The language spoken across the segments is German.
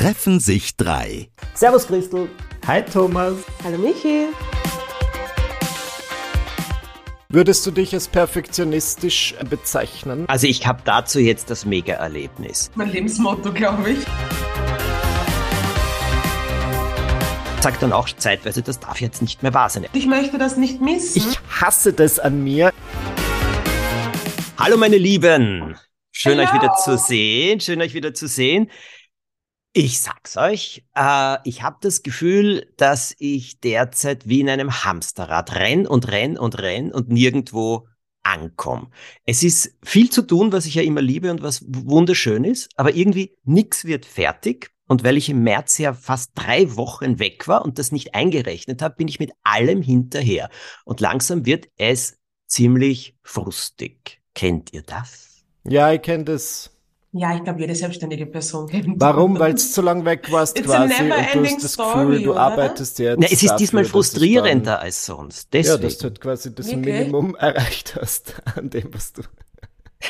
treffen sich drei. Servus Christel. Hi Thomas. Hallo Michi. Würdest du dich als perfektionistisch bezeichnen? Also ich habe dazu jetzt das Mega-Erlebnis. Mein Lebensmotto, glaube ich. Sag dann auch zeitweise, das darf jetzt nicht mehr wahr sein. Ich möchte das nicht missen. Ich hasse das an mir. Hallo meine Lieben. Schön Hello. euch wieder zu sehen. Schön euch wieder zu sehen. Ich sag's euch, äh, ich habe das Gefühl, dass ich derzeit wie in einem Hamsterrad renn und renn und renn und nirgendwo ankomme. Es ist viel zu tun, was ich ja immer liebe und was wunderschön ist, aber irgendwie nichts wird fertig. Und weil ich im März ja fast drei Wochen weg war und das nicht eingerechnet habe, bin ich mit allem hinterher. Und langsam wird es ziemlich frustig. Kennt ihr das? Ja, ich kenne das. Ja, ich glaube, jede selbstständige Person kennt Warum? Weil du zu lang weg warst It's quasi und du hast das story, Gefühl, du oder? arbeitest jetzt. Na, es ist diesmal dafür, es frustrierender als sonst. Ja, Deswegen. dass du halt quasi das Wirklich? Minimum erreicht hast an dem, was du.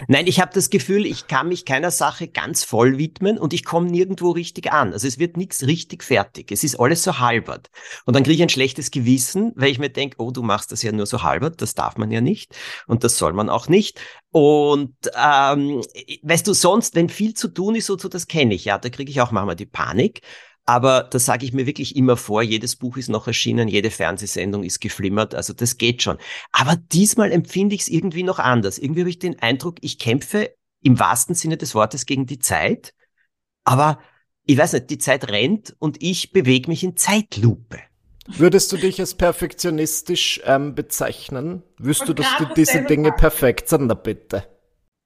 Nein, ich habe das Gefühl, ich kann mich keiner Sache ganz voll widmen und ich komme nirgendwo richtig an. Also es wird nichts richtig fertig. Es ist alles so halbert. Und dann kriege ich ein schlechtes Gewissen, weil ich mir denke, oh, du machst das ja nur so halbert, das darf man ja nicht und das soll man auch nicht. Und ähm, weißt du, sonst, wenn viel zu tun ist, so, so das kenne ich, ja, da kriege ich auch manchmal die Panik. Aber das sage ich mir wirklich immer vor. Jedes Buch ist noch erschienen, jede Fernsehsendung ist geflimmert. Also das geht schon. Aber diesmal empfinde ich es irgendwie noch anders. Irgendwie habe ich den Eindruck, ich kämpfe im wahrsten Sinne des Wortes gegen die Zeit. Aber ich weiß nicht, die Zeit rennt und ich bewege mich in Zeitlupe. Würdest du dich als perfektionistisch ähm, bezeichnen? Wüsst du, dass du diese Dinge perfekt sind? Bitte.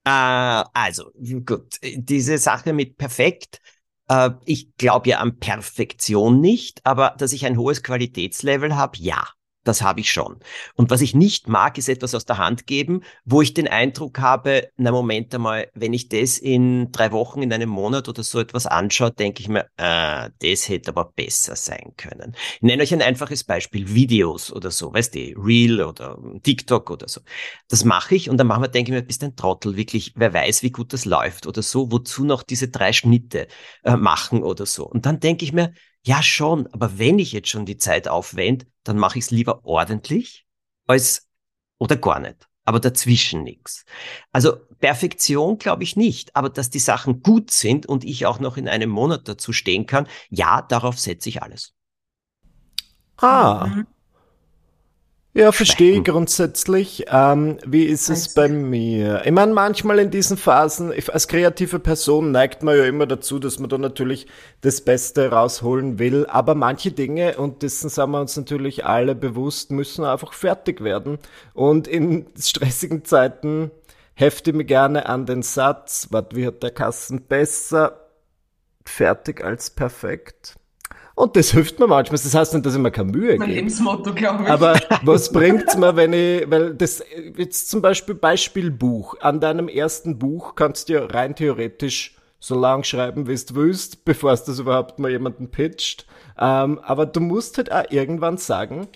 Äh, also, gut, diese Sache mit perfekt. Äh, ich glaube ja an Perfektion nicht, aber dass ich ein hohes Qualitätslevel habe, ja. Das habe ich schon. Und was ich nicht mag, ist etwas aus der Hand geben, wo ich den Eindruck habe, na Moment einmal, wenn ich das in drei Wochen, in einem Monat oder so etwas anschaue, denke ich mir, äh, das hätte aber besser sein können. Ich nenne euch ein einfaches Beispiel, Videos oder so, weißt du, Reel oder TikTok oder so. Das mache ich und dann manchmal denke ich mir, bist ein Trottel, wirklich, wer weiß, wie gut das läuft oder so, wozu noch diese drei Schnitte äh, machen oder so. Und dann denke ich mir, ja schon, aber wenn ich jetzt schon die Zeit aufwende, dann mache ich es lieber ordentlich als oder gar nicht. Aber dazwischen nichts. Also Perfektion glaube ich nicht, aber dass die Sachen gut sind und ich auch noch in einem Monat dazu stehen kann, ja, darauf setze ich alles. Ah. Mhm. Ja, verstehe grundsätzlich. Ähm, wie ist es bei mir? Ich meine, manchmal in diesen Phasen, als kreative Person neigt man ja immer dazu, dass man da natürlich das Beste rausholen will. Aber manche Dinge, und dessen sind wir uns natürlich alle bewusst, müssen einfach fertig werden. Und in stressigen Zeiten hefte ich mich gerne an den Satz, was wird der Kassen besser fertig als perfekt? Und das hilft mir manchmal. Das heißt nicht, dass ich mir keine Mühe Mein gebe. Lebensmotto, glaube ich. Aber was bringt's mir, wenn ich, weil das, jetzt zum Beispiel Beispielbuch. An deinem ersten Buch kannst du ja rein theoretisch so lang schreiben, wie du willst, bevor es das überhaupt mal jemanden pitcht. Ähm, aber du musst halt auch irgendwann sagen,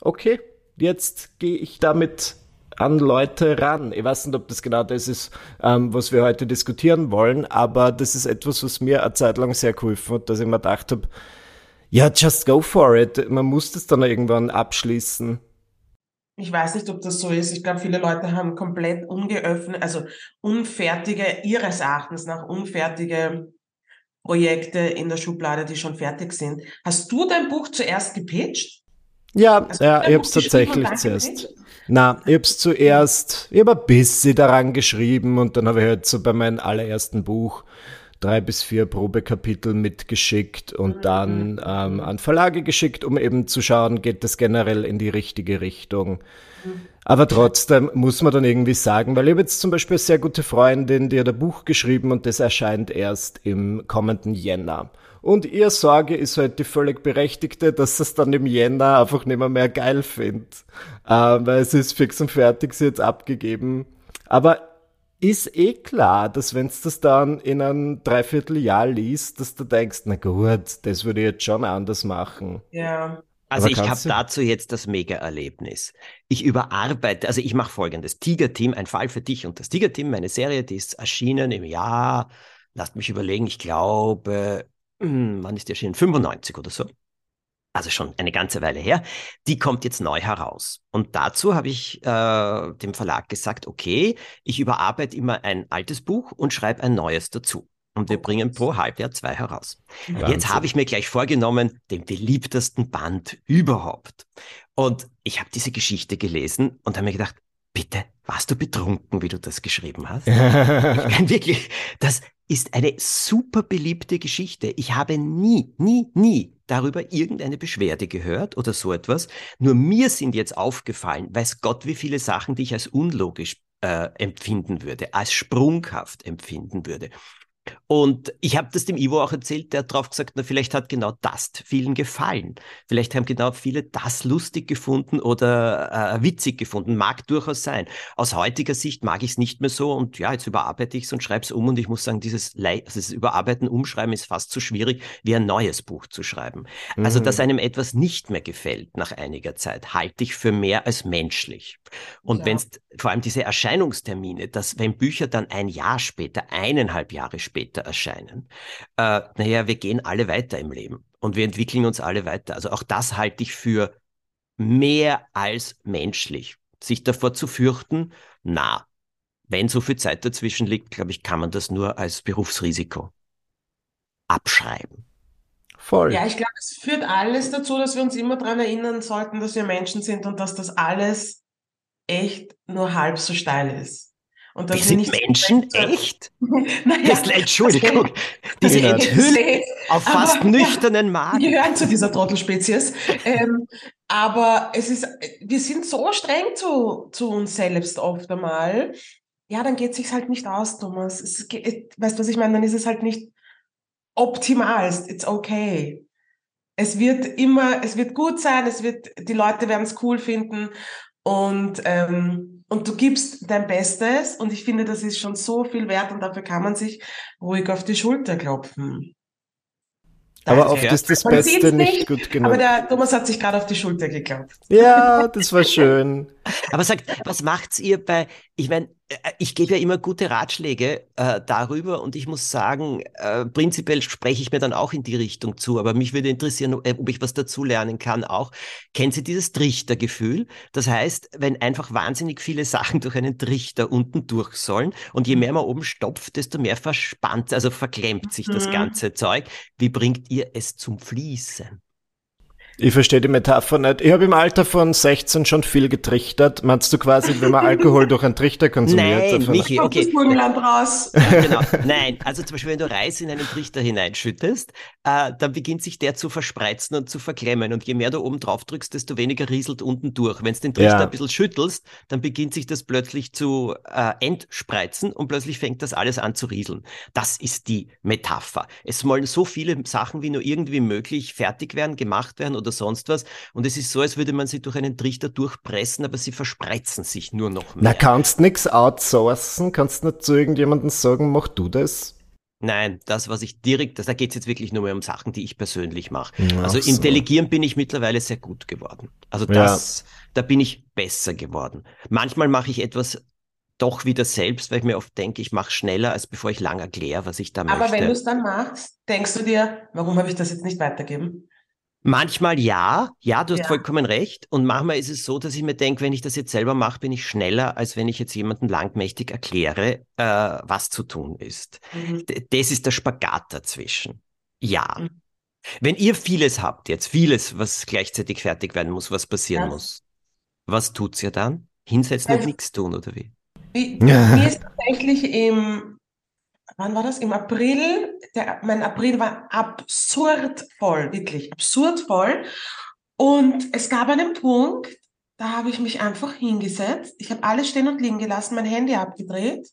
okay, jetzt gehe ich damit an Leute ran. Ich weiß nicht, ob das genau das ist, ähm, was wir heute diskutieren wollen, aber das ist etwas, was mir eine Zeit lang sehr geholfen hat, dass ich mir gedacht habe, ja, just go for it. Man muss das dann irgendwann abschließen. Ich weiß nicht, ob das so ist. Ich glaube, viele Leute haben komplett ungeöffnet, also unfertige, ihres Erachtens nach unfertige Projekte in der Schublade, die schon fertig sind. Hast du dein Buch zuerst gepitcht? Ja, ja ich geschrieben und tatsächlich zuerst. gepitcht? Na, ich hab's zuerst, ich hab ein bisschen daran geschrieben und dann habe ich halt so bei meinem allerersten Buch drei bis vier Probekapitel mitgeschickt und dann ähm, an Verlage geschickt, um eben zu schauen, geht das generell in die richtige Richtung. Aber trotzdem muss man dann irgendwie sagen, weil ich habe jetzt zum Beispiel eine sehr gute Freundin, die hat ein Buch geschrieben und das erscheint erst im kommenden Jänner. Und ihr Sorge ist halt die völlig berechtigte, dass sie es dann im Jänner einfach nicht mehr, mehr geil findet. Äh, weil es ist fix und fertig, sie jetzt abgegeben. Aber ist eh klar, dass wenn du das dann in einem Dreivierteljahr liest, dass du denkst, na gut, das würde ich jetzt schon anders machen. Ja. Also ich habe dazu jetzt das Mega-Erlebnis. Ich überarbeite, also ich mache folgendes. Tiger-Team, ein Fall für dich und das Tiger-Team, meine Serie, die ist erschienen im Jahr, lasst mich überlegen, ich glaube wann ist die erschienen? 95 oder so. Also schon eine ganze Weile her. Die kommt jetzt neu heraus. Und dazu habe ich äh, dem Verlag gesagt, okay, ich überarbeite immer ein altes Buch und schreibe ein neues dazu. Und wir bringen pro Halbjahr zwei heraus. Wahnsinn. Jetzt habe ich mir gleich vorgenommen, den beliebtesten Band überhaupt. Und ich habe diese Geschichte gelesen und habe mir gedacht, bitte, warst du betrunken, wie du das geschrieben hast? ich meine wirklich, das ist eine super beliebte Geschichte. Ich habe nie, nie, nie darüber irgendeine Beschwerde gehört oder so etwas. Nur mir sind jetzt aufgefallen, weiß Gott, wie viele Sachen, die ich als unlogisch äh, empfinden würde, als sprunghaft empfinden würde. Und ich habe das dem Ivo auch erzählt, der hat drauf gesagt, na, vielleicht hat genau das vielen gefallen. Vielleicht haben genau viele das lustig gefunden oder äh, witzig gefunden. Mag durchaus sein. Aus heutiger Sicht mag ich es nicht mehr so und ja, jetzt überarbeite ich es und schreibe es um und ich muss sagen, dieses, Le also dieses Überarbeiten, Umschreiben ist fast so schwierig, wie ein neues Buch zu schreiben. Mhm. Also, dass mhm. einem etwas nicht mehr gefällt nach einiger Zeit, halte ich für mehr als menschlich. Und ja. wenn es vor allem diese Erscheinungstermine, dass wenn Bücher dann ein Jahr später, eineinhalb Jahre später, später erscheinen. Äh, naja, wir gehen alle weiter im Leben und wir entwickeln uns alle weiter. Also auch das halte ich für mehr als menschlich. Sich davor zu fürchten, na, wenn so viel Zeit dazwischen liegt, glaube ich, kann man das nur als Berufsrisiko abschreiben. Voll. Ja, ich glaube, es führt alles dazu, dass wir uns immer daran erinnern sollten, dass wir Menschen sind und dass das alles echt nur halb so steil ist. Und wir sind Menschen, echt? naja, das, Entschuldigung, diese enthüllt auf fast aber, nüchternen Magen. Wir gehören zu dieser Trottelspezies. ähm, aber es ist, wir sind so streng zu, zu uns selbst oft einmal. Ja, dann geht es sich halt nicht aus, Thomas. Es, weißt du, was ich meine? Dann ist es halt nicht optimal. It's okay. Es wird immer, es wird gut sein, es wird, die Leute werden es cool finden und, ähm, und du gibst dein Bestes und ich finde, das ist schon so viel wert und dafür kann man sich ruhig auf die Schulter klopfen. Aber oft ist das man Beste nicht gut genug. Aber der Thomas hat sich gerade auf die Schulter geklopft. Ja, das war schön. aber sagt, was macht's ihr bei, ich meine, äh, ich gebe ja immer gute Ratschläge äh, darüber und ich muss sagen, äh, prinzipiell spreche ich mir dann auch in die Richtung zu, aber mich würde interessieren, äh, ob ich was dazu lernen kann auch. Kennen Sie dieses Trichtergefühl? Das heißt, wenn einfach wahnsinnig viele Sachen durch einen Trichter unten durch sollen und je mehr man oben stopft, desto mehr verspannt, also verklemmt sich mhm. das ganze Zeug. Wie bringt ihr es zum Fließen? Ich verstehe die Metapher nicht. Ich habe im Alter von 16 schon viel getrichtert. Meinst du quasi, wenn man Alkohol durch einen Trichter konsumiert? Nein, Michi, okay. Das raus. Ja, genau. Nein, also zum Beispiel, wenn du Reis in einen Trichter hineinschüttest, äh, dann beginnt sich der zu verspreizen und zu verklemmen. Und je mehr du oben drauf drückst, desto weniger rieselt unten durch. Wenn du den Trichter ja. ein bisschen schüttelst, dann beginnt sich das plötzlich zu äh, entspreizen und plötzlich fängt das alles an zu rieseln. Das ist die Metapher. Es sollen so viele Sachen wie nur irgendwie möglich fertig werden, gemacht werden oder sonst was. Und es ist so, als würde man sie durch einen Trichter durchpressen, aber sie verspreizen sich nur noch mehr. Na, kannst nix outsourcen? Kannst nicht zu irgendjemandem sagen, mach du das? Nein, das, was ich direkt, das, da geht es jetzt wirklich nur mehr um Sachen, die ich persönlich mache. also so. im Delegieren bin ich mittlerweile sehr gut geworden. Also das, ja. da bin ich besser geworden. Manchmal mache ich etwas doch wieder selbst, weil ich mir oft denke, ich mache schneller, als bevor ich lang erkläre, was ich da Aber möchte. Aber wenn du es dann machst, denkst du dir, warum habe ich das jetzt nicht weitergeben? Manchmal ja, ja, du hast ja. vollkommen recht. Und manchmal ist es so, dass ich mir denke, wenn ich das jetzt selber mache, bin ich schneller, als wenn ich jetzt jemanden langmächtig erkläre, äh, was zu tun ist. Mhm. Das ist der Spagat dazwischen. Ja. Mhm. Wenn ihr vieles habt, jetzt vieles, was gleichzeitig fertig werden muss, was passieren ja. muss, was tut's ihr dann? Hinsetzen also, und nichts tun, oder wie? wie mir ist tatsächlich im wann war das? Im April. Der, mein April war absurd voll, wirklich absurd voll. Und es gab einen Punkt, da habe ich mich einfach hingesetzt. Ich habe alles stehen und liegen gelassen, mein Handy abgedreht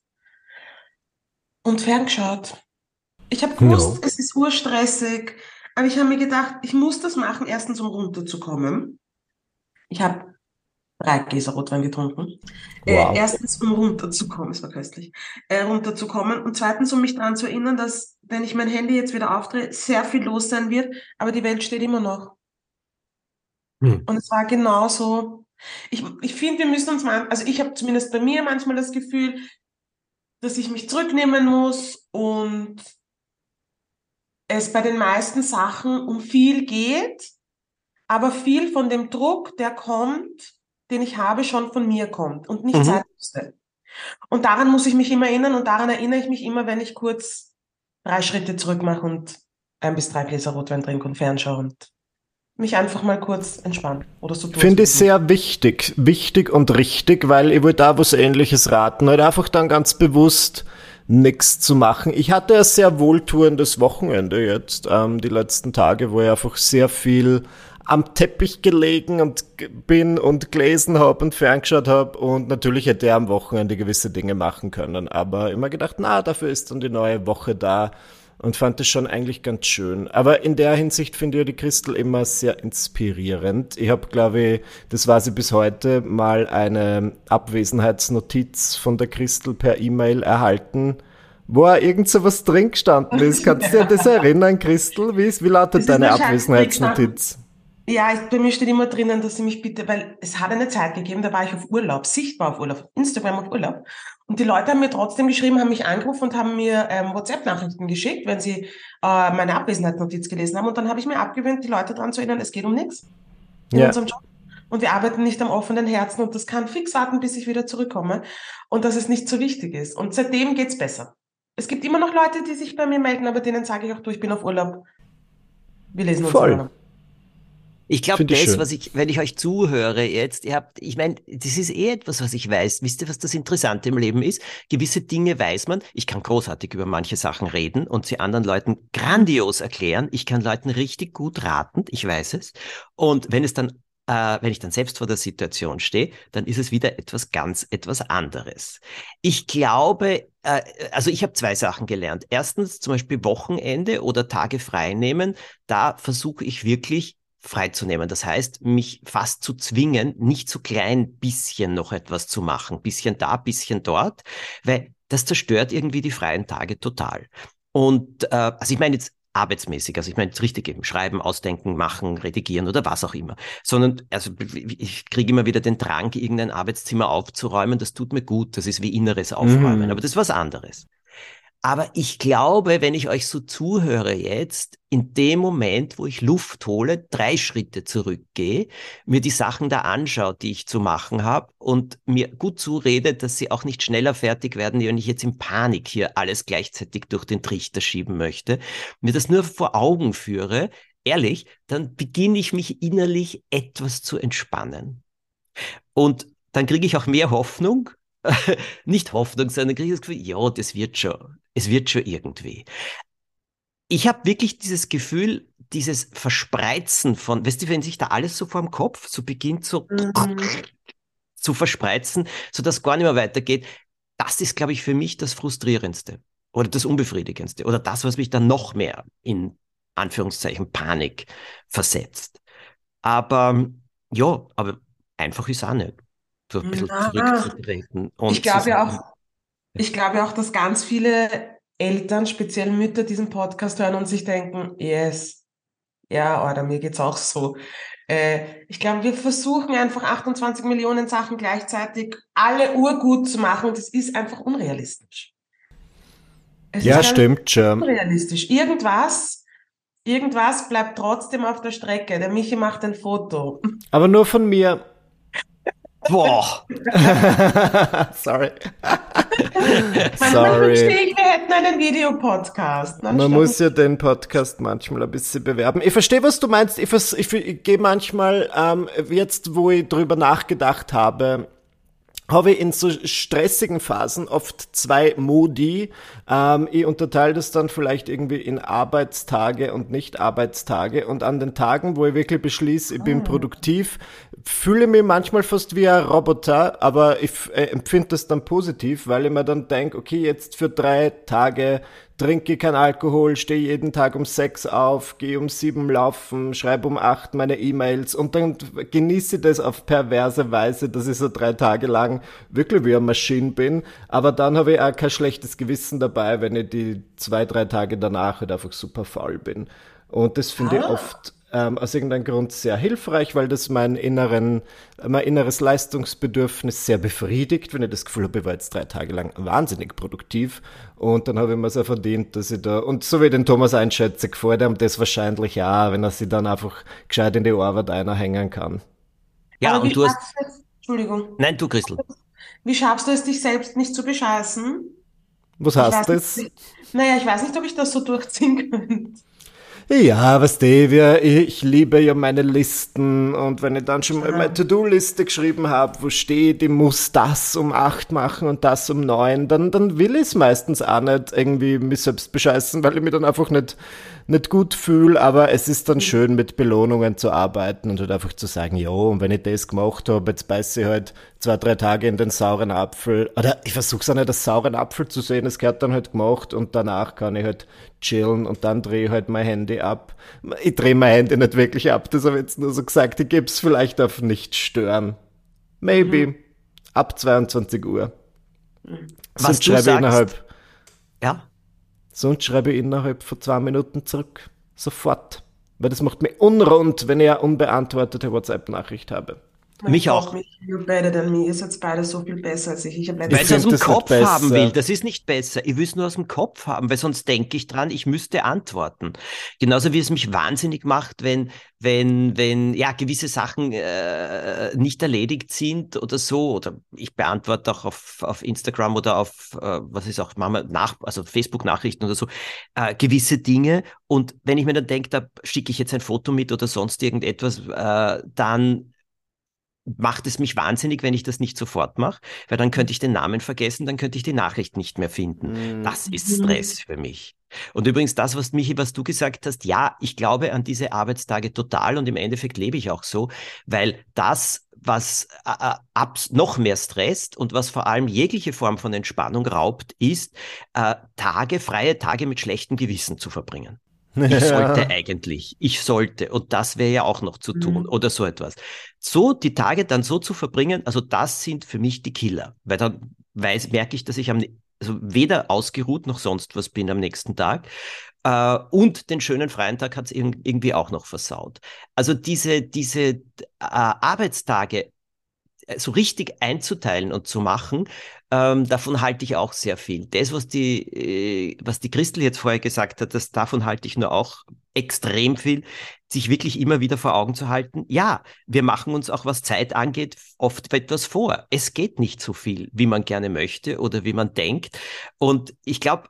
und ferngeschaut. Ich habe gewusst, ja. es ist urstressig, aber ich habe mir gedacht, ich muss das machen, erstens um runterzukommen. Ich habe drei Gläser Rotwein getrunken. Äh, wow. Äh, erstens, um runterzukommen, es war köstlich, äh, runterzukommen. Und zweitens, um mich daran zu erinnern, dass, wenn ich mein Handy jetzt wieder aufdrehe, sehr viel los sein wird, aber die Welt steht immer noch. Hm. Und es war genauso. Ich, ich finde, wir müssen uns mal, also ich habe zumindest bei mir manchmal das Gefühl, dass ich mich zurücknehmen muss und es bei den meisten Sachen um viel geht, aber viel von dem Druck, der kommt, den ich habe, schon von mir kommt und nicht mhm. sein müsste. Und daran muss ich mich immer erinnern und daran erinnere ich mich immer, wenn ich kurz drei Schritte zurück mache und ein bis drei Gläser Rotwein trinke und fernschaue und mich einfach mal kurz entspannen oder so. Finde ich sehr wichtig, wichtig und richtig, weil ich würde da was ähnliches raten, halt einfach dann ganz bewusst nichts zu machen. Ich hatte ein sehr wohltuendes Wochenende jetzt, ähm, die letzten Tage, wo ich einfach sehr viel am Teppich gelegen und bin und gelesen habe und ferngeschaut habe und natürlich hätte er am Wochenende gewisse Dinge machen können, aber immer gedacht, na, dafür ist dann die neue Woche da und fand es schon eigentlich ganz schön. Aber in der Hinsicht finde ich die Christel immer sehr inspirierend. Ich habe, glaube ich, das war sie bis heute, mal eine Abwesenheitsnotiz von der Christel per E-Mail erhalten, wo irgend so was drin gestanden ist. Kannst du dir das erinnern, Christel? Wie, wie lautet deine Abwesenheitsnotiz? Ja, bei mir steht immer drinnen, dass sie mich bitte, weil es hat eine Zeit gegeben, da war ich auf Urlaub, sichtbar auf Urlaub, Instagram auf Urlaub. Und die Leute haben mir trotzdem geschrieben, haben mich angerufen und haben mir ähm, WhatsApp-Nachrichten geschickt, wenn sie äh, meine Abwesenheitsnotiz gelesen haben. Und dann habe ich mir abgewöhnt, die Leute daran zu erinnern, es geht um nichts in ja. unserem Job. Und wir arbeiten nicht am offenen Herzen und das kann fix warten, bis ich wieder zurückkomme. Und dass es nicht so wichtig ist. Und seitdem geht's besser. Es gibt immer noch Leute, die sich bei mir melden, aber denen sage ich auch, du, ich bin auf Urlaub. Wir lesen uns Voll. Ich glaube, das, schön. was ich, wenn ich euch zuhöre jetzt, ihr habt, ich meine, das ist eh etwas, was ich weiß. Wisst ihr, was das Interessante im Leben ist? Gewisse Dinge weiß man. Ich kann großartig über manche Sachen reden und sie anderen Leuten grandios erklären. Ich kann Leuten richtig gut raten. Ich weiß es. Und wenn es dann äh, wenn ich dann selbst vor der Situation stehe, dann ist es wieder etwas ganz, etwas anderes. Ich glaube, äh, also ich habe zwei Sachen gelernt. Erstens zum Beispiel Wochenende oder Tage frei nehmen. Da versuche ich wirklich freizunehmen. Das heißt, mich fast zu zwingen, nicht so klein bisschen noch etwas zu machen, bisschen da, bisschen dort, weil das zerstört irgendwie die freien Tage total. Und äh, also ich meine jetzt arbeitsmäßig, also ich meine jetzt richtig eben schreiben, ausdenken, machen, redigieren oder was auch immer, sondern also ich kriege immer wieder den Drang, irgendein Arbeitszimmer aufzuräumen, das tut mir gut, das ist wie inneres Aufräumen, mhm. aber das ist was anderes. Aber ich glaube, wenn ich euch so zuhöre jetzt, in dem Moment, wo ich Luft hole, drei Schritte zurückgehe, mir die Sachen da anschaue, die ich zu machen habe und mir gut zurede, dass sie auch nicht schneller fertig werden, wenn ich jetzt in Panik hier alles gleichzeitig durch den Trichter schieben möchte, mir das nur vor Augen führe, ehrlich, dann beginne ich mich innerlich etwas zu entspannen. Und dann kriege ich auch mehr Hoffnung nicht Hoffnung, sondern kriege ich das Gefühl, ja, das wird schon, es wird schon irgendwie. Ich habe wirklich dieses Gefühl, dieses Verspreizen von, weißt du, wenn sich da alles so vor dem Kopf so beginnt so mhm. zu verspreizen, so dass gar nicht mehr weitergeht, das ist, glaube ich, für mich das Frustrierendste oder das Unbefriedigendste oder das, was mich dann noch mehr in Anführungszeichen Panik versetzt. Aber ja, aber einfach ist auch nicht so ein bisschen ja. zurückzutreten. ich glaube ja auch, ich glaube auch, dass ganz viele Eltern, speziell Mütter, diesen Podcast hören und sich denken, yes, ja, oder mir geht's auch so. Äh, ich glaube, wir versuchen einfach 28 Millionen Sachen gleichzeitig alle urgut zu machen und das ist einfach unrealistisch. Es ja, stimmt schon. Unrealistisch. Irgendwas, irgendwas bleibt trotzdem auf der Strecke. Der Michi macht ein Foto. Aber nur von mir. Boah. Sorry. Sorry. Ich wir hätten einen Videopodcast. Man stimmt. muss ja den Podcast manchmal ein bisschen bewerben. Ich verstehe, was du meinst. Ich, ich, ich gehe manchmal, ähm, jetzt wo ich drüber nachgedacht habe, habe ich in so stressigen Phasen oft zwei Modi. Ähm, ich unterteile das dann vielleicht irgendwie in Arbeitstage und Nicht-Arbeitstage. Und an den Tagen, wo ich wirklich beschließe, ich bin ah. produktiv, fühle mich manchmal fast wie ein Roboter, aber ich äh, empfinde das dann positiv, weil ich mir dann denke, okay, jetzt für drei Tage trinke kein Alkohol, stehe jeden Tag um sechs auf, gehe um sieben laufen, schreibe um acht meine E-Mails und dann genieße das auf perverse Weise, dass ich so drei Tage lang wirklich wie eine Maschine bin. Aber dann habe ich auch kein schlechtes Gewissen dabei, wenn ich die zwei, drei Tage danach halt einfach super faul bin. Und das finde ah. ich oft ähm, aus irgendeinem Grund sehr hilfreich, weil das mein, inneren, mein inneres Leistungsbedürfnis sehr befriedigt, wenn ich das Gefühl habe, ich war jetzt drei Tage lang wahnsinnig produktiv. Und dann habe ich mir so verdient, dass ich da, und so wie ich den Thomas einschätze, gefällt ihm das wahrscheinlich auch, wenn er sich dann einfach gescheit in die Arbeit einhängen kann. Ja, Aber und du hast, Entschuldigung, nein, du Christel. wie schaffst du es, dich selbst nicht zu bescheißen? Was heißt das? nicht, naja, ich weiß nicht, ob ich das so durchziehen könnte. Ja, was du, wir, ich liebe ja meine Listen. Und wenn ich dann schon mal meine To-Do-Liste geschrieben habe, wo steht, ich muss das um acht machen und das um neun, dann, dann will ich es meistens auch nicht irgendwie mich selbst bescheißen, weil ich mich dann einfach nicht, nicht gut fühle, aber es ist dann schön, mit Belohnungen zu arbeiten und halt einfach zu sagen, ja, und wenn ich das gemacht habe, jetzt beiße ich halt zwei, drei Tage in den sauren Apfel. Oder ich versuche es auch nicht als sauren Apfel zu sehen, es gehört dann halt gemacht und danach kann ich halt chillen und dann drehe ich halt mein Handy ab. Ich drehe mein Handy nicht wirklich ab, das habe ich jetzt nur so gesagt, ich gebe es vielleicht auf nicht stören. Maybe. Ab 22 Uhr. Was Sonst du schreibe sagst- innerhalb, Ja, sonst schreibe ich innerhalb von zwei Minuten zurück. Sofort. Weil das macht mich unrund, wenn ich eine unbeantwortete WhatsApp-Nachricht habe. Mich auch. You're better than me. Ihr seid beide so viel besser als ich. Ich habe weil Ich es aus dem Kopf haben will. Das ist nicht besser. Ich will es nur aus dem Kopf haben, weil sonst denke ich dran, ich müsste antworten. Genauso wie es mich wahnsinnig macht, wenn, wenn, wenn ja gewisse Sachen äh, nicht erledigt sind oder so. Oder ich beantworte auch auf, auf Instagram oder auf, äh, was ist auch, Mama, nach, also Facebook-Nachrichten oder so, äh, gewisse Dinge. Und wenn ich mir dann denke, da schicke ich jetzt ein Foto mit oder sonst irgendetwas, äh, dann macht es mich wahnsinnig, wenn ich das nicht sofort mache, weil dann könnte ich den Namen vergessen, dann könnte ich die Nachricht nicht mehr finden. Mm. Das ist Stress für mich. Und übrigens das, was Michi, was du gesagt hast, ja, ich glaube an diese Arbeitstage total und im Endeffekt lebe ich auch so, weil das, was äh, äh, abs noch mehr stresst und was vor allem jegliche Form von Entspannung raubt, ist, äh, Tage, freie Tage mit schlechtem Gewissen zu verbringen. Ich sollte eigentlich, ich sollte, und das wäre ja auch noch zu tun Mhm. oder so etwas. So die Tage dann so zu verbringen, also das sind für mich die Killer, weil dann weiß, merke ich, dass ich am, ne- also weder ausgeruht noch sonst was bin am nächsten Tag. Äh, und den schönen freien Tag hat es irgendwie auch noch versaut. Also diese, diese äh, Arbeitstage so richtig einzuteilen und zu machen, ähm, davon halte ich auch sehr viel. Das, was die, äh, was die Christel jetzt vorher gesagt hat, das, davon halte ich nur auch extrem viel, sich wirklich immer wieder vor Augen zu halten. Ja, wir machen uns auch, was Zeit angeht, oft etwas vor. Es geht nicht so viel, wie man gerne möchte oder wie man denkt. Und ich glaube,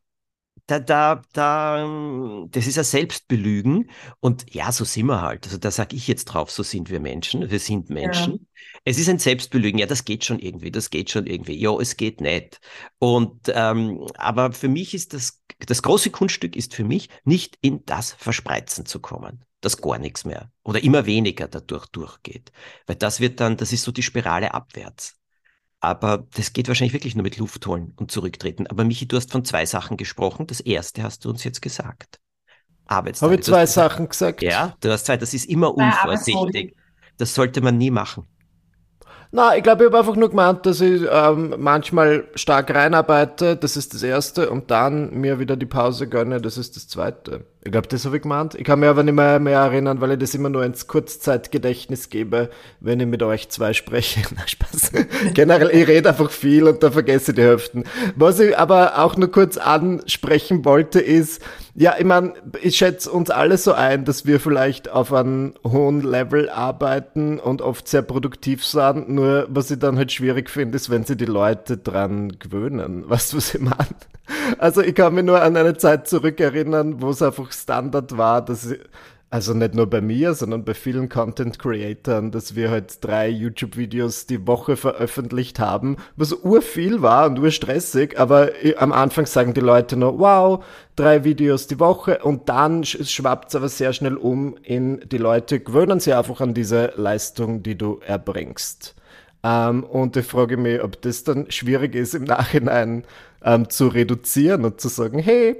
da, da, da, das ist ein Selbstbelügen. Und ja, so sind wir halt. Also da sage ich jetzt drauf, so sind wir Menschen. Wir sind Menschen. Es ist ein Selbstbelügen. Ja, das geht schon irgendwie. Das geht schon irgendwie. Ja, es geht nicht. Und ähm, aber für mich ist das das große Kunststück ist für mich nicht in das Verspreizen zu kommen, dass gar nichts mehr oder immer weniger dadurch durchgeht, weil das wird dann, das ist so die Spirale abwärts. Aber das geht wahrscheinlich wirklich nur mit Luft holen und zurücktreten. Aber Michi, du hast von zwei Sachen gesprochen. Das erste hast du uns jetzt gesagt. Arbeitstage. Habe ich zwei hast Sachen gesagt? Ja, du hast zwei. Das ist immer unvorsichtig. Das sollte man nie machen. Na, ich glaube, ich habe einfach nur gemeint, dass ich ähm, manchmal stark reinarbeite, das ist das Erste, und dann mir wieder die Pause gönne, das ist das Zweite. Ich glaube, das habe ich gemeint. Ich kann mir aber nicht mehr, mehr erinnern, weil ich das immer nur ins Kurzzeitgedächtnis gebe, wenn ich mit euch zwei spreche. Na, Spaß. Generell, ich rede einfach viel und da vergesse ich die Hälften. Was ich aber auch nur kurz ansprechen wollte, ist, ja, ich meine, ich schätze uns alle so ein, dass wir vielleicht auf einem hohen Level arbeiten und oft sehr produktiv sind. Nur was ich dann halt schwierig finde, ist, wenn sie die Leute dran gewöhnen. Weißt du, was ich meine? Also ich kann mich nur an eine Zeit zurückerinnern, wo es einfach Standard war, dass also nicht nur bei mir, sondern bei vielen Content Creatoren, dass wir halt drei YouTube-Videos die Woche veröffentlicht haben, was urviel war und urstressig, aber i- am Anfang sagen die Leute nur, wow, drei Videos die Woche und dann sch schwappt es aber sehr schnell um in die Leute gewöhnen sich einfach an diese Leistung, die du erbringst. Ähm, und ich frage mich, ob das dann schwierig ist, im Nachhinein ähm, zu reduzieren und zu sagen, hey,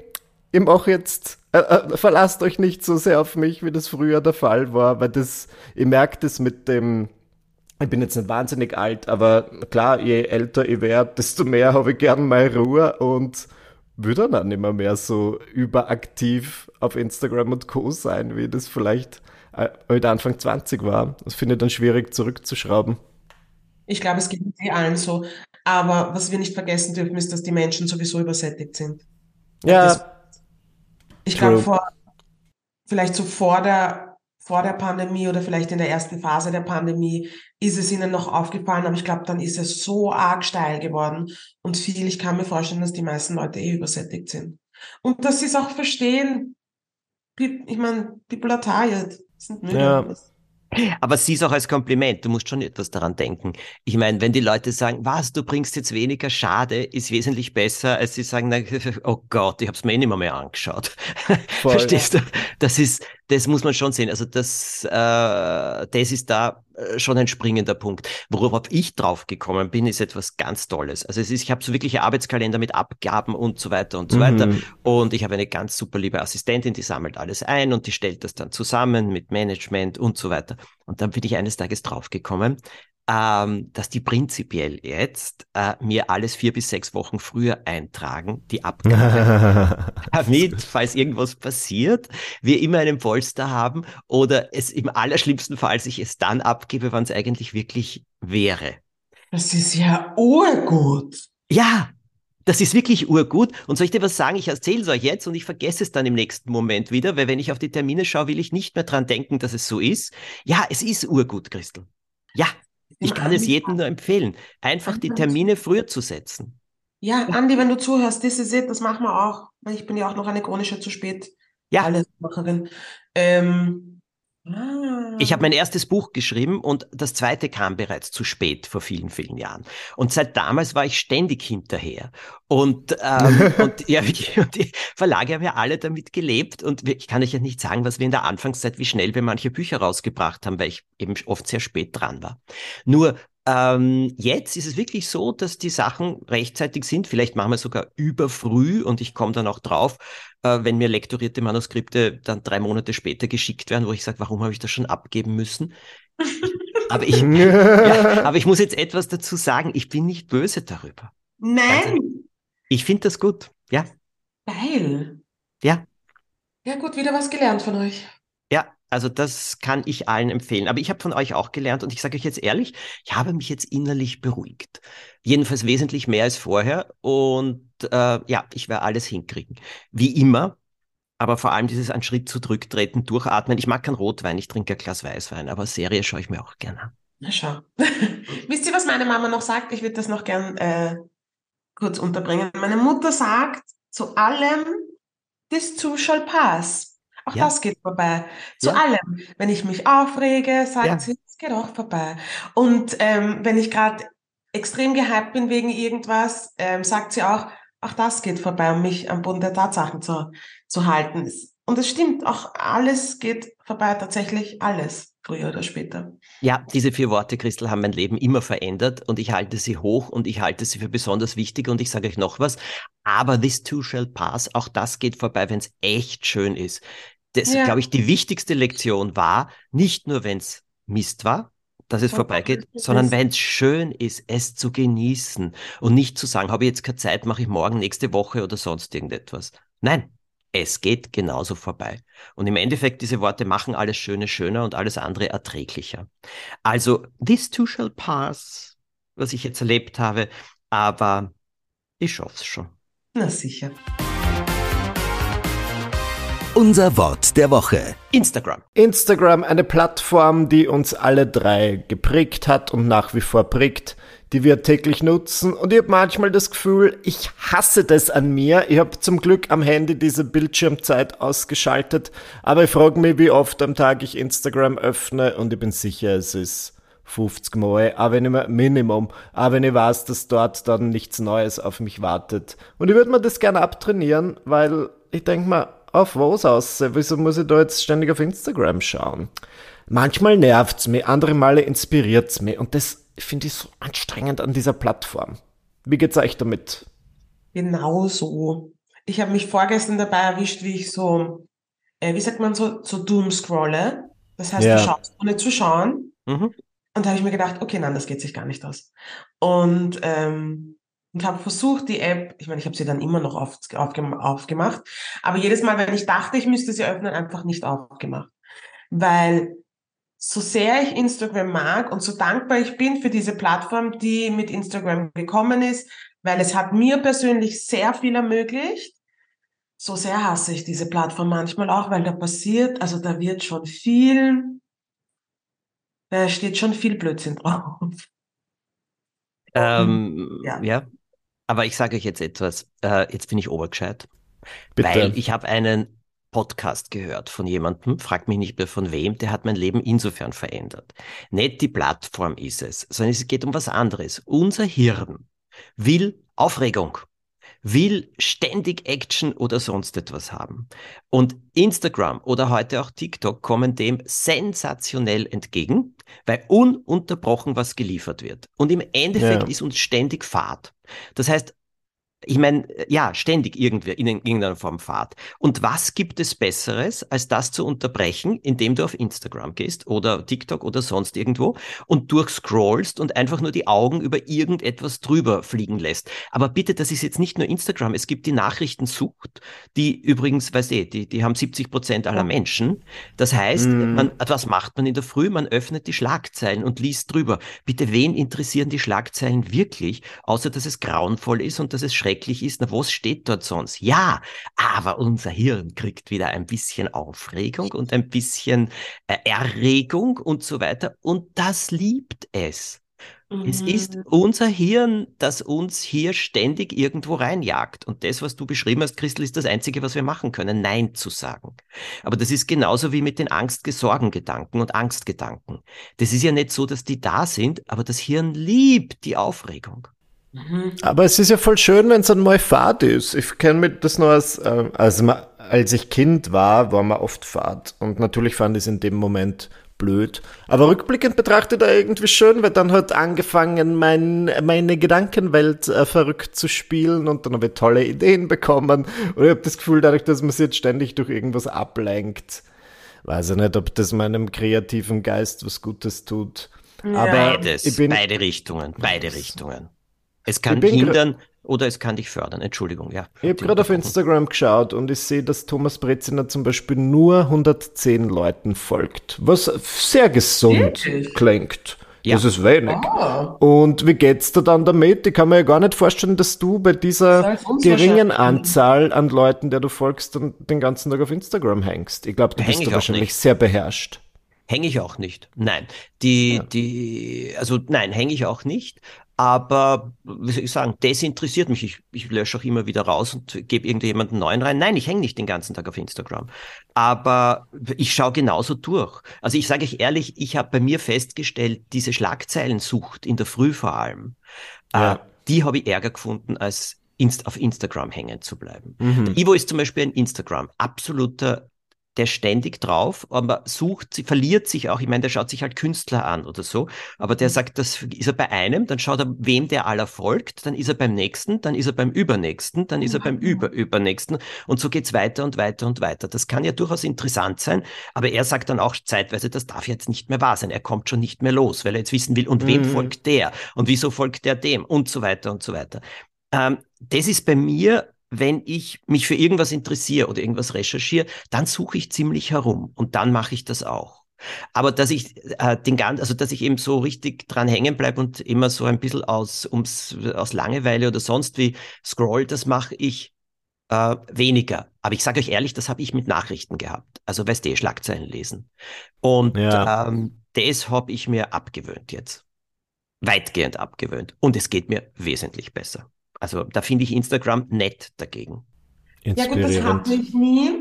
ich mache jetzt, äh, äh, verlasst euch nicht so sehr auf mich, wie das früher der Fall war, weil das, ich merke das mit dem, ich bin jetzt nicht wahnsinnig alt, aber klar, je älter ich werde, desto mehr habe ich gern meine Ruhe und würde dann auch nicht mehr, so überaktiv auf Instagram und Co. sein, wie das vielleicht ich Anfang 20 war. Das finde ich dann schwierig zurückzuschrauben. Ich glaube, es geht eh allen so. Aber was wir nicht vergessen dürfen, ist, dass die Menschen sowieso übersättigt sind. Ja. Ich glaube, vor, vielleicht so vor der, vor der Pandemie oder vielleicht in der ersten Phase der Pandemie ist es ihnen noch aufgefallen, aber ich glaube, dann ist es so arg steil geworden und viel. Ich kann mir vorstellen, dass die meisten Leute eh übersättigt sind. Und dass sie es auch verstehen. Ich meine, people are tired. Sind müde. Ja. Aber sieh es auch als Kompliment. Du musst schon etwas daran denken. Ich meine, wenn die Leute sagen, was, du bringst jetzt weniger Schade, ist wesentlich besser, als sie sagen, oh Gott, ich habe es mir eh nicht mehr, mehr angeschaut. Voll, Verstehst du? Das ist, das muss man schon sehen. Also das, äh, das ist da äh, schon ein springender Punkt. Worauf ich drauf gekommen bin, ist etwas ganz Tolles. Also es ist, ich habe so wirkliche Arbeitskalender mit Abgaben und so weiter und so mhm. weiter. Und ich habe eine ganz super liebe Assistentin, die sammelt alles ein und die stellt das dann zusammen mit Management und so weiter. Und dann bin ich eines Tages draufgekommen, ähm, dass die prinzipiell jetzt äh, mir alles vier bis sechs Wochen früher eintragen, die Abgabe, damit, falls irgendwas passiert, wir immer einen Polster haben oder es im allerschlimmsten Fall sich es dann abgebe, wann es eigentlich wirklich wäre. Das ist ja urgut. Ja, das ist wirklich urgut. Und soll ich dir was sagen? Ich erzähle es euch jetzt und ich vergesse es dann im nächsten Moment wieder, weil wenn ich auf die Termine schaue, will ich nicht mehr dran denken, dass es so ist. Ja, es ist urgut, Christel. Ja, ich kann es jedem nur empfehlen, einfach die Termine früher zu setzen. Ja, Andi, wenn du zuhörst, das ist es, das machen wir auch. Ich bin ja auch noch eine chronische zu spät. Ja. Macherin. Ähm, ich habe mein erstes Buch geschrieben und das zweite kam bereits zu spät vor vielen, vielen Jahren. Und seit damals war ich ständig hinterher. Und, ähm, und, ja, und die Verlage haben ja alle damit gelebt. Und ich kann euch ja nicht sagen, was wir in der Anfangszeit, wie schnell wir manche Bücher rausgebracht haben, weil ich eben oft sehr spät dran war. Nur ähm, jetzt ist es wirklich so, dass die Sachen rechtzeitig sind. Vielleicht machen wir sogar überfrüh und ich komme dann auch drauf, äh, wenn mir lektorierte Manuskripte dann drei Monate später geschickt werden, wo ich sage, warum habe ich das schon abgeben müssen? aber, ich, ja, aber ich muss jetzt etwas dazu sagen. Ich bin nicht böse darüber. Nein. Also, ich finde das gut. Ja. Geil. Ja. Ja, gut, wieder was gelernt von euch. Also das kann ich allen empfehlen. Aber ich habe von euch auch gelernt und ich sage euch jetzt ehrlich, ich habe mich jetzt innerlich beruhigt. Jedenfalls wesentlich mehr als vorher. Und äh, ja, ich werde alles hinkriegen. Wie immer. Aber vor allem dieses einen Schritt zurücktreten, durchatmen. Ich mag keinen Rotwein, ich trinke ein Glas Weißwein, aber Serie schaue ich mir auch gerne an. Na schau. Wisst ihr, was meine Mama noch sagt? Ich würde das noch gern äh, kurz unterbringen. Meine Mutter sagt zu allem, too shall pass. Auch ja. das geht vorbei. Zu ja. allem. Wenn ich mich aufrege, sagt ja. sie, es geht auch vorbei. Und ähm, wenn ich gerade extrem gehypt bin wegen irgendwas, ähm, sagt sie auch, auch das geht vorbei, um mich am Boden der Tatsachen zu, zu halten. Und es stimmt, auch alles geht vorbei, tatsächlich alles, früher oder später. Ja, diese vier Worte, Christel, haben mein Leben immer verändert und ich halte sie hoch und ich halte sie für besonders wichtig und ich sage euch noch was, aber this too shall pass, auch das geht vorbei, wenn es echt schön ist das, ja. glaube ich, die wichtigste Lektion war, nicht nur, wenn es Mist war, dass es vorbeigeht, sondern wenn es schön ist, es zu genießen und nicht zu sagen, habe ich jetzt keine Zeit, mache ich morgen, nächste Woche oder sonst irgendetwas. Nein, es geht genauso vorbei. Und im Endeffekt, diese Worte machen alles Schöne schöner und alles andere erträglicher. Also, this too shall pass, was ich jetzt erlebt habe, aber ich schaffe es schon. Na sicher. Unser Wort der Woche. Instagram. Instagram, eine Plattform, die uns alle drei geprägt hat und nach wie vor prägt, die wir täglich nutzen. Und ich habe manchmal das Gefühl, ich hasse das an mir. Ich habe zum Glück am Handy diese Bildschirmzeit ausgeschaltet, aber ich frage mich, wie oft am Tag ich Instagram öffne und ich bin sicher, es ist 50 Mal, auch wenn ich mir Minimum, auch wenn ich weiß, dass dort dann nichts Neues auf mich wartet. Und ich würde mir das gerne abtrainieren, weil ich denke mal, auf was aus? Wieso muss ich da jetzt ständig auf Instagram schauen? Manchmal nervt's mich, andere Male inspiriert's mich und das finde ich so anstrengend an dieser Plattform. Wie geht's euch damit? Genau so. Ich habe mich vorgestern dabei erwischt, wie ich so, äh, wie sagt man so, so doomscrolle. Das heißt, ja. du schaust ohne zu schauen. Mhm. Und da habe ich mir gedacht, okay, nein, das geht sich gar nicht aus. Und ähm, und habe versucht, die App, ich meine, ich habe sie dann immer noch oft aufgemacht, aber jedes Mal, wenn ich dachte, ich müsste sie öffnen, einfach nicht aufgemacht. weil so sehr ich Instagram mag und so dankbar ich bin für diese Plattform, die mit Instagram gekommen ist, weil es hat mir persönlich sehr viel ermöglicht. So sehr hasse ich diese Plattform manchmal auch, weil da passiert, also da wird schon viel, da steht schon viel Blödsinn drauf. Ähm, ja. ja. Aber ich sage euch jetzt etwas. Äh, jetzt bin ich obergescheit. Bitte. Weil ich habe einen Podcast gehört von jemandem, fragt mich nicht mehr von wem, der hat mein Leben insofern verändert. Nicht die Plattform ist es, sondern es geht um was anderes. Unser Hirn will Aufregung, will ständig Action oder sonst etwas haben. Und Instagram oder heute auch TikTok kommen dem sensationell entgegen, weil ununterbrochen was geliefert wird. Und im Endeffekt ja. ist uns ständig Fahrt. Das heißt, ich meine, ja, ständig irgendwie in irgendeiner Form Fahrt. Und was gibt es Besseres, als das zu unterbrechen, indem du auf Instagram gehst oder TikTok oder sonst irgendwo und durchscrollst und einfach nur die Augen über irgendetwas drüber fliegen lässt. Aber bitte, das ist jetzt nicht nur Instagram. Es gibt die Nachrichtensucht, die übrigens, weißt du, die, die haben 70 Prozent aller Menschen. Das heißt, mm. man, was macht man in der Früh? Man öffnet die Schlagzeilen und liest drüber. Bitte, wen interessieren die Schlagzeilen wirklich, außer dass es grauenvoll ist und dass es schrecklich schrecklich ist, na, was steht dort sonst? Ja, aber unser Hirn kriegt wieder ein bisschen Aufregung und ein bisschen äh, Erregung und so weiter. Und das liebt es. Mhm. Es ist unser Hirn, das uns hier ständig irgendwo reinjagt. Und das, was du beschrieben hast, Christel, ist das Einzige, was wir machen können, Nein zu sagen. Aber das ist genauso wie mit den Angstgesorgen-Gedanken und Angstgedanken. Das ist ja nicht so, dass die da sind, aber das Hirn liebt die Aufregung. Mhm. Aber es ist ja voll schön, wenn es einmal Fahrt ist. Ich kenne mir das nur als, äh, also als ich Kind war, war man oft Fahrt. Und natürlich fand ich es in dem Moment blöd. Aber rückblickend betrachtet er irgendwie schön, weil dann hat angefangen, mein, meine Gedankenwelt äh, verrückt zu spielen und dann habe ich tolle Ideen bekommen. Und ich habe das Gefühl, dadurch, dass man sich jetzt ständig durch irgendwas ablenkt, weiß ich nicht, ob das meinem kreativen Geist was Gutes tut. Ja. Aber Beides, beide Richtungen, beide Richtungen. Es kann hindern oder es kann dich fördern. Entschuldigung, ja. Ich habe gerade auf Instagram geschaut und ich sehe, dass Thomas Breziner zum Beispiel nur 110 Leuten folgt, was sehr gesund Wirklich? klingt. Ja. Das ist wenig. Ah. Und wie geht's dir dann damit? Ich kann mir ja gar nicht vorstellen, dass du bei dieser geringen Anzahl an Leuten, der du folgst, dann den ganzen Tag auf Instagram hängst. Ich glaube, du Häng bist da wahrscheinlich nicht. sehr beherrscht. Hänge ich auch nicht. Nein. Die, ja. die, also nein, hänge ich auch nicht. Aber, wie soll ich sagen, das interessiert mich. Ich, ich lösche auch immer wieder raus und gebe irgendjemanden neuen rein. Nein, ich hänge nicht den ganzen Tag auf Instagram. Aber ich schaue genauso durch. Also ich sage euch ehrlich, ich habe bei mir festgestellt, diese Schlagzeilensucht in der Früh vor allem, äh, ja. äh, die habe ich ärger gefunden, als Inst auf Instagram hängen zu bleiben. Mhm. Ivo ist zum Beispiel ein Instagram, absoluter der ständig drauf, aber sucht, sie verliert sich auch. Ich meine, der schaut sich halt Künstler an oder so, aber der mhm. sagt, das ist er bei einem, dann schaut er, wem der aller folgt, dann ist er beim nächsten, dann ist er beim übernächsten, dann ist er beim überübernächsten und so geht's weiter und weiter und weiter. Das kann ja durchaus interessant sein, aber er sagt dann auch zeitweise, das darf jetzt nicht mehr wahr sein. Er kommt schon nicht mehr los, weil er jetzt wissen will, und wem mhm. folgt der und wieso folgt der dem und so weiter und so weiter. Ähm, das ist bei mir wenn ich mich für irgendwas interessiere oder irgendwas recherchiere, dann suche ich ziemlich herum und dann mache ich das auch. Aber dass ich äh, den ganzen, also dass ich eben so richtig dran hängen bleibe und immer so ein bisschen aus, ums, aus Langeweile oder sonst wie scroll, das mache ich äh, weniger. Aber ich sage euch ehrlich, das habe ich mit Nachrichten gehabt. Also weißt du, Schlagzeilen lesen. Und ja. ähm, das habe ich mir abgewöhnt jetzt. Weitgehend abgewöhnt. Und es geht mir wesentlich besser. Also da finde ich Instagram nett dagegen. Ja gut, das hatte ich nie.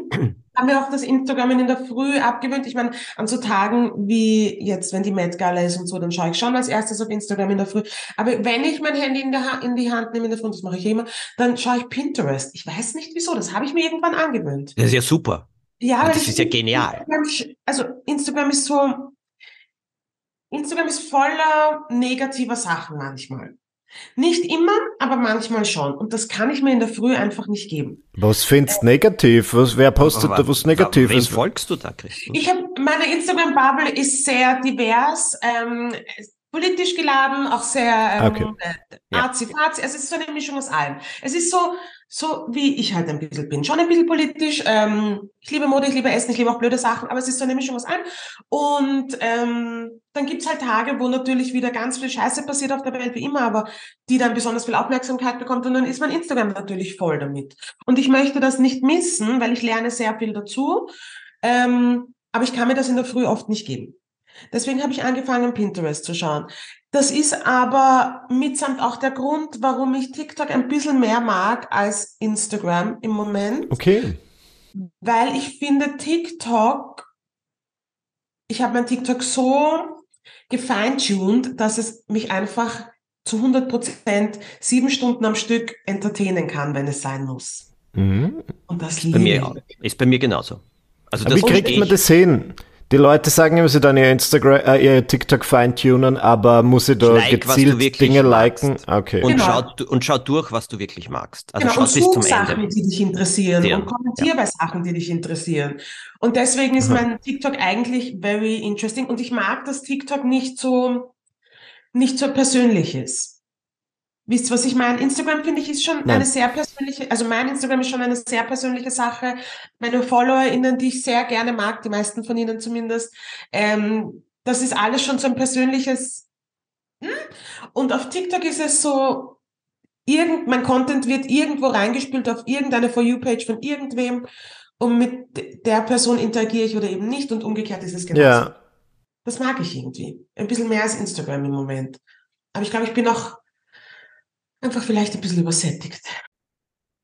Haben wir auch das Instagram in der Früh abgewöhnt. Ich meine, an so Tagen wie jetzt, wenn die Met Gala ist und so, dann schaue ich schon als erstes auf Instagram in der Früh. Aber wenn ich mein Handy in, der in die Hand nehme in der Früh, das mache ich immer, dann schaue ich Pinterest. Ich weiß nicht wieso, das habe ich mir irgendwann angewöhnt. Das ist ja super. Ja, das ist ja genial. Instagram, also Instagram ist so, Instagram ist voller negativer Sachen manchmal. Nicht immer, aber manchmal schon. Und das kann ich mir in der Früh einfach nicht geben. Was findest du negativ? Was, wer postet aber, da was Negatives? Wem folgst du da, Christus? Ich habe, meine Instagram-Bubble ist sehr divers. Ähm, politisch geladen, auch sehr ähm, Okay. äh, Ja. arzi-fazi. Es ist so eine Mischung aus allem. Es ist so, so wie ich halt ein bisschen bin. Schon ein bisschen politisch. Ähm, ich liebe Mode, ich liebe Essen, ich liebe auch blöde Sachen, aber es ist so eine Mischung aus allem. Und ähm, dann gibt's halt Tage, wo natürlich wieder ganz viel Scheiße passiert auf der Welt, wie immer, aber die dann besonders viel Aufmerksamkeit bekommt und dann ist mein Instagram natürlich voll damit. Und ich möchte das nicht missen, weil ich lerne sehr viel dazu. Ähm, aber ich kann mir das in der Früh oft nicht geben. Deswegen habe ich angefangen, Pinterest zu schauen. Das ist aber mitsamt auch der Grund, warum ich TikTok ein bisschen mehr mag als Instagram im Moment, Okay. weil ich finde TikTok, ich habe mein TikTok so gefeintuned, dass es mich einfach zu 100 Prozent sieben Stunden am Stück entertainen kann, wenn es sein muss. Mhm. Und das Bei liebe mir, ich. ist bei mir genauso. Also wie kriegt man das hin? Die Leute sagen immer, sie dann ihr Instagram, äh, ihr TikTok feintunen, aber muss ich da Like, was du gezielt Dinge magst. liken? Okay. Und, Genau. schau, und schau durch, was du wirklich magst. Also Genau, schau und bis zum Sachen, Ende. die dich interessieren Sehr, und kommentier bei Sachen, die dich interessieren. Und deswegen ist Aha. mein TikTok eigentlich very interesting und ich mag, dass TikTok nicht so, nicht so persönlich ist. Wisst ihr, was ich meine? Instagram finde ich ist schon Nein. eine sehr persönliche, also mein Instagram ist schon eine sehr persönliche Sache. Meine FollowerInnen, die ich sehr gerne mag, die meisten von ihnen zumindest, ähm, das ist alles schon so ein persönliches, hm? und auf TikTok ist es so, irgend, mein Content wird irgendwo reingespielt auf irgendeine For You-Page von irgendwem und mit der Person interagiere ich oder eben nicht und umgekehrt ist es genauso. Ja. Das mag ich irgendwie. Ein bisschen mehr als Instagram im Moment. Aber ich glaube, ich bin auch einfach vielleicht ein bisschen übersättigt.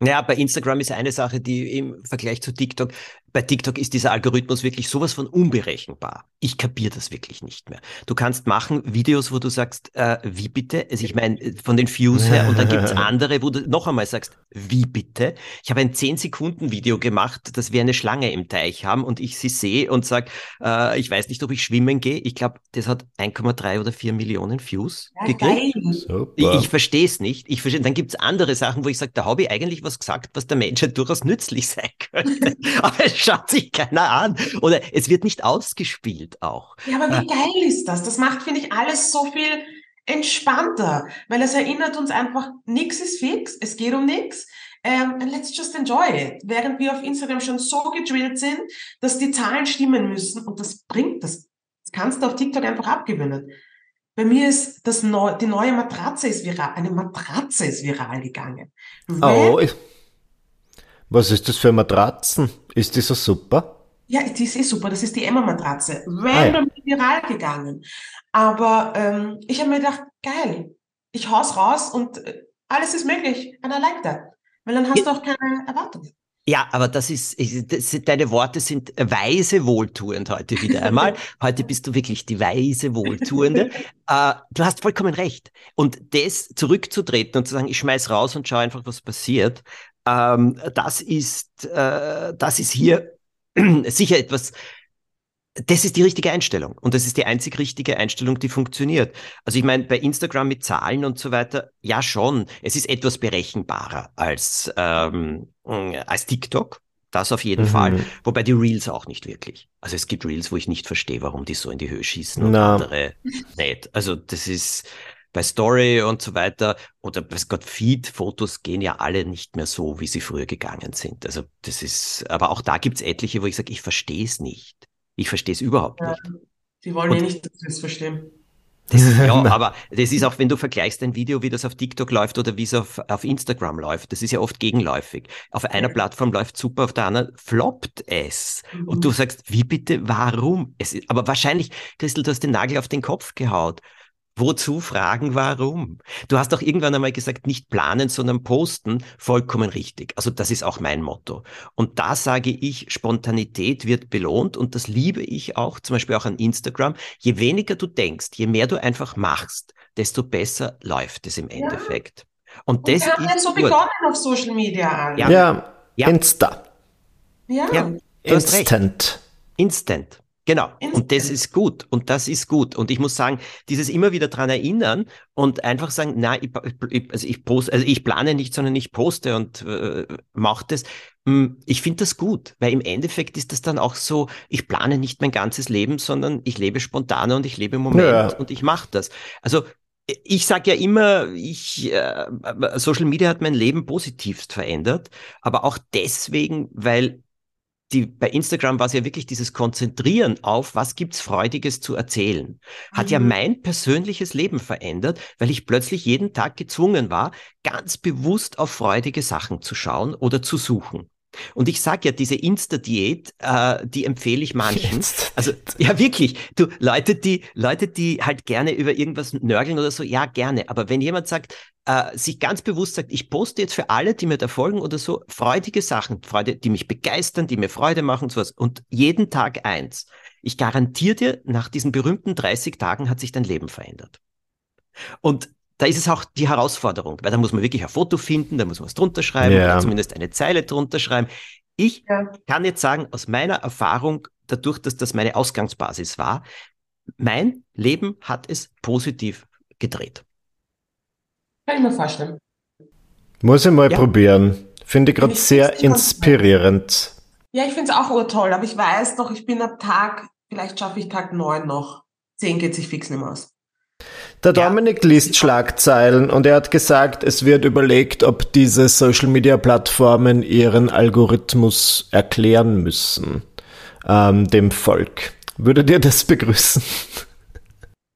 Ja, bei Instagram ist eine Sache, die im Vergleich zu TikTok, bei TikTok ist dieser Algorithmus wirklich sowas von unberechenbar. Ich kapiere das wirklich nicht mehr. Du kannst machen Videos, wo du sagst, äh, wie bitte? Also ich meine, von den Views her, und dann gibt's andere, wo du noch einmal sagst, wie bitte? Ich habe ein 10-Sekunden-Video gemacht, dass wir eine Schlange im Teich haben und ich sie sehe und sag, äh, ich weiß nicht, ob ich schwimmen gehe. Ich glaube, das hat 1,3 oder 4 Millionen Views Ja, gekriegt. geil. Super. Ich, ich verstehe es nicht. Ich verstehe, dann gibt's andere Sachen, wo ich sage, da habe ich eigentlich was gesagt, was der Menschheit durchaus nützlich sein könnte. Aber es schaut sich keiner an. Oder es wird nicht ausgespielt auch. Ja, aber wie geil ist das? Das macht, finde ich, alles so viel entspannter, weil es erinnert uns einfach, nichts ist fix, es geht um nichts. Ähm, and let's just enjoy it. Während wir auf Instagram schon so gedrillt sind, dass die Zahlen stimmen müssen und das bringt das. Das kannst du auf TikTok einfach abgewöhnen. Bei mir ist das neu, die neue Matratze ist viral, eine Matratze ist viral gegangen. Oh, ich- was ist das für Matratzen? Ist die so super? Ja, die ist eh super. Das ist die Emma-Matratze. Ah, ja. Random viral gegangen. Aber ähm, ich habe mir gedacht, geil, ich hau's raus und äh, alles ist möglich. And I like that. Weil dann hast Ja. du auch keine Erwartungen. Ja, aber das ist, das, deine Worte sind weise wohltuend heute wieder einmal. Heute bist du wirklich die weise Wohltuende. äh, du hast vollkommen recht. Und das zurückzutreten und zu sagen, ich schmeiß raus und schau einfach, was passiert, ähm, das ist, äh, das ist hier sicher etwas, das ist die richtige Einstellung. Und das ist die einzig richtige Einstellung, die funktioniert. Also ich meine, bei Instagram mit Zahlen und so weiter, ja schon. Es ist etwas berechenbarer als, ähm, als TikTok. Das auf jeden Mhm. Fall. Wobei die Reels auch nicht wirklich. Also es gibt Reels, wo ich nicht verstehe, warum die so in die Höhe schießen und Na. andere nicht. Also das ist bei Story und so weiter oder weiß Gott, Feed-Fotos gehen ja alle nicht mehr so, wie sie früher gegangen sind. Also das ist, aber auch da gibt's etliche, wo ich sage, ich verstehe es nicht. Ich verstehe es überhaupt Ja. nicht. Die wollen Und- ja nicht, dass wir es verstehen. Das ist, ja, aber das ist auch, wenn du vergleichst ein Video, wie das auf TikTok läuft oder wie es auf, auf Instagram läuft, das ist ja oft gegenläufig. Auf einer. Plattform läuft super, auf der anderen floppt es. Mhm. Und du sagst, wie bitte, warum? Es ist, aber wahrscheinlich, Christel, du hast den Nagel auf den Kopf gehaut. Wozu fragen, warum? Du hast auch irgendwann einmal gesagt, nicht planen, sondern posten. Vollkommen richtig. Also das ist auch mein Motto. Und da sage ich, Spontanität wird belohnt und das liebe ich auch, zum Beispiel auch an Instagram. Je weniger du denkst, je mehr du einfach machst, desto besser läuft es im Ja. Endeffekt. Und Und das wir haben ja ist so gut. begonnen auf Social Media an. Ja. Ja, Ja. Insta. Ja. Ja. Instant. Instant. Genau. Und das ist gut. Und das ist gut. Und ich muss sagen, dieses immer wieder dran erinnern und einfach sagen, na, ich, ich, also ich poste, also ich plane nicht, sondern ich poste und äh, mache das, Hm, ich finde das gut, weil im Endeffekt ist das dann auch so, ich plane nicht mein ganzes Leben, sondern ich lebe spontaner und ich lebe im Moment ja. und ich mache das. Also ich sage ja immer, ich, äh, Social Media hat mein Leben positivst verändert, aber auch deswegen, weil die, bei Instagram war es ja wirklich dieses Konzentrieren auf, was gibt's Freudiges zu erzählen. Hat mhm. ja mein persönliches Leben verändert, weil ich plötzlich jeden Tag gezwungen war, ganz bewusst auf freudige Sachen zu schauen oder zu suchen. Und ich sage ja, diese Insta-Diät, äh, die empfehle ich manchen. Also ja, wirklich. Du, Leute, die, Leute, die halt gerne über irgendwas nörgeln oder so, ja, gerne. Aber wenn jemand sagt, äh, sich ganz bewusst sagt, ich poste jetzt für alle, die mir da folgen oder so, freudige Sachen, Freude, die mich begeistern, die mir Freude machen, sowas. Und jeden Tag eins. Ich garantiere dir, nach diesen berühmten 30 Tagen hat sich dein Leben verändert. Und da ist es auch die Herausforderung, weil da muss man wirklich ein Foto finden, da muss man was drunter schreiben, ja. oder zumindest eine Zeile drunter schreiben. Ich ja. kann jetzt sagen, aus meiner Erfahrung, dadurch, dass das meine Ausgangsbasis war, mein Leben hat es positiv gedreht. Kann ich mir vorstellen. Muss ich mal ja. probieren. Finde ich gerade sehr inspirierend. Ja, ich finde es auch urtoll, aber ich weiß noch, ich bin ab Tag, vielleicht schaffe ich Tag neun noch. Zehn geht sich fix nicht mehr aus. Der Dominik ja. liest Schlagzeilen und er hat gesagt, es wird überlegt, ob diese Social-Media-Plattformen ihren Algorithmus erklären müssen, ähm, dem Volk. Würdet ihr das begrüßen?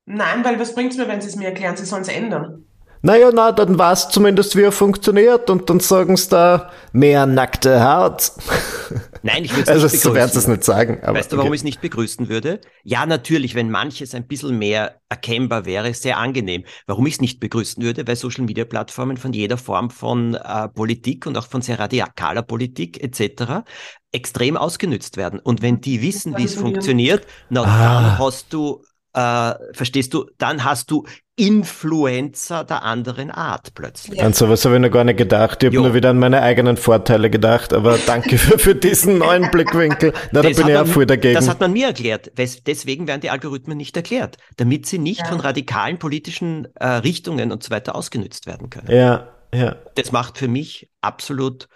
Nein, weil was bringt es mir, wenn sie es mir erklären? Sie sollen es ändern. Naja, na, dann weiß zumindest, wie er funktioniert und dann sagen sie da mehr nackte Haut. Nein, ich würde es also, nicht begrüßen. So werden sie es nicht sagen. Aber weißt du, warum okay. ich es nicht begrüßen würde? Ja, natürlich, wenn manches ein bisschen mehr erkennbar wäre, sehr angenehm. Warum ich es nicht begrüßen würde? Weil Social-Media-Plattformen von jeder Form von äh, Politik und auch von sehr radikaler Politik etc. extrem ausgenützt werden. Und wenn die wissen, wie es funktioniert, na ah. dann hast du äh, verstehst du, dann hast du Influencer der anderen Art plötzlich. Ja. An sowas habe ich noch gar nicht gedacht. Ich habe nur wieder an meine eigenen Vorteile gedacht, aber danke für, für diesen neuen Blickwinkel. Na, da bin ich auch voll dagegen. Das hat man mir erklärt. Deswegen werden die Algorithmen nicht erklärt, damit sie nicht ja. von radikalen politischen äh, Richtungen und so weiter ausgenützt werden können. Ja, ja. Das macht für mich absolut,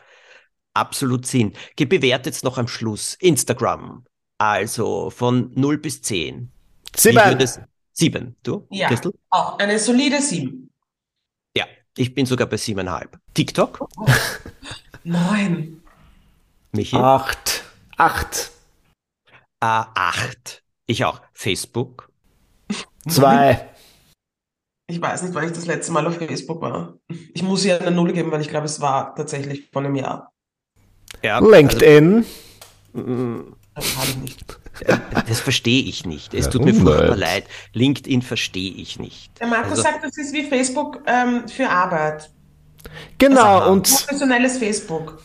absolut Sinn. Bewertet noch am Schluss Instagram. Also von 0 bis 10. Sieben. Sieben. Du, ja, Christel? Auch eine solide sieben. Ja, ich bin sogar bei siebeneinhalb. TikTok? Neun. Michi? Acht. Acht. Äh, acht. Ich auch. Facebook? Zwei. Ich weiß nicht, wann ich das letzte Mal auf Facebook war. Ich muss ihr eine Null geben, weil ich glaube, es war tatsächlich vor einem Jahr. Ja, LinkedIn. Also, das habe ich nicht. Äh, das verstehe ich nicht. Es tut mir furchtbar leid. LinkedIn verstehe ich nicht. Der Markus also, sagt, das ist wie Facebook ähm, für Arbeit. Genau, also, und. Professionelles Facebook.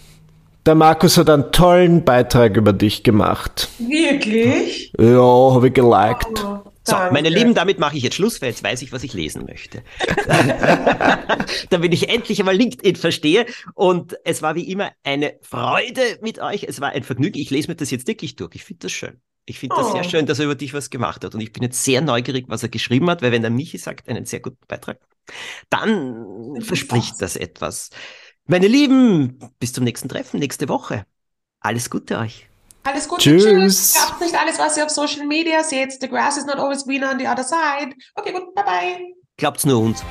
Der Markus hat einen tollen Beitrag über dich gemacht. Wirklich? Ja, habe ich geliked. Oh, so, meine Lieben, damit mache ich jetzt Schluss, weil jetzt weiß ich, was ich lesen möchte. Damit ich endlich einmal LinkedIn verstehe. Und es war wie immer eine Freude mit euch. Es war ein Vergnügen. Ich lese mir das jetzt wirklich durch. Ich finde das schön. Ich finde das oh. sehr schön, dass er über dich was gemacht hat. Und ich bin jetzt sehr neugierig, was er geschrieben hat, weil wenn der Michi sagt, einen sehr guten Beitrag, dann verspricht das etwas. Meine Lieben, bis zum nächsten Treffen, nächste Woche. Alles Gute euch. Alles Gute. Tschüss. tschüss. Glaubt nicht alles, was ihr auf Social Media seht. The grass is not always greener on the other side. Okay, gut. Bye bye. Glaubt's nur uns.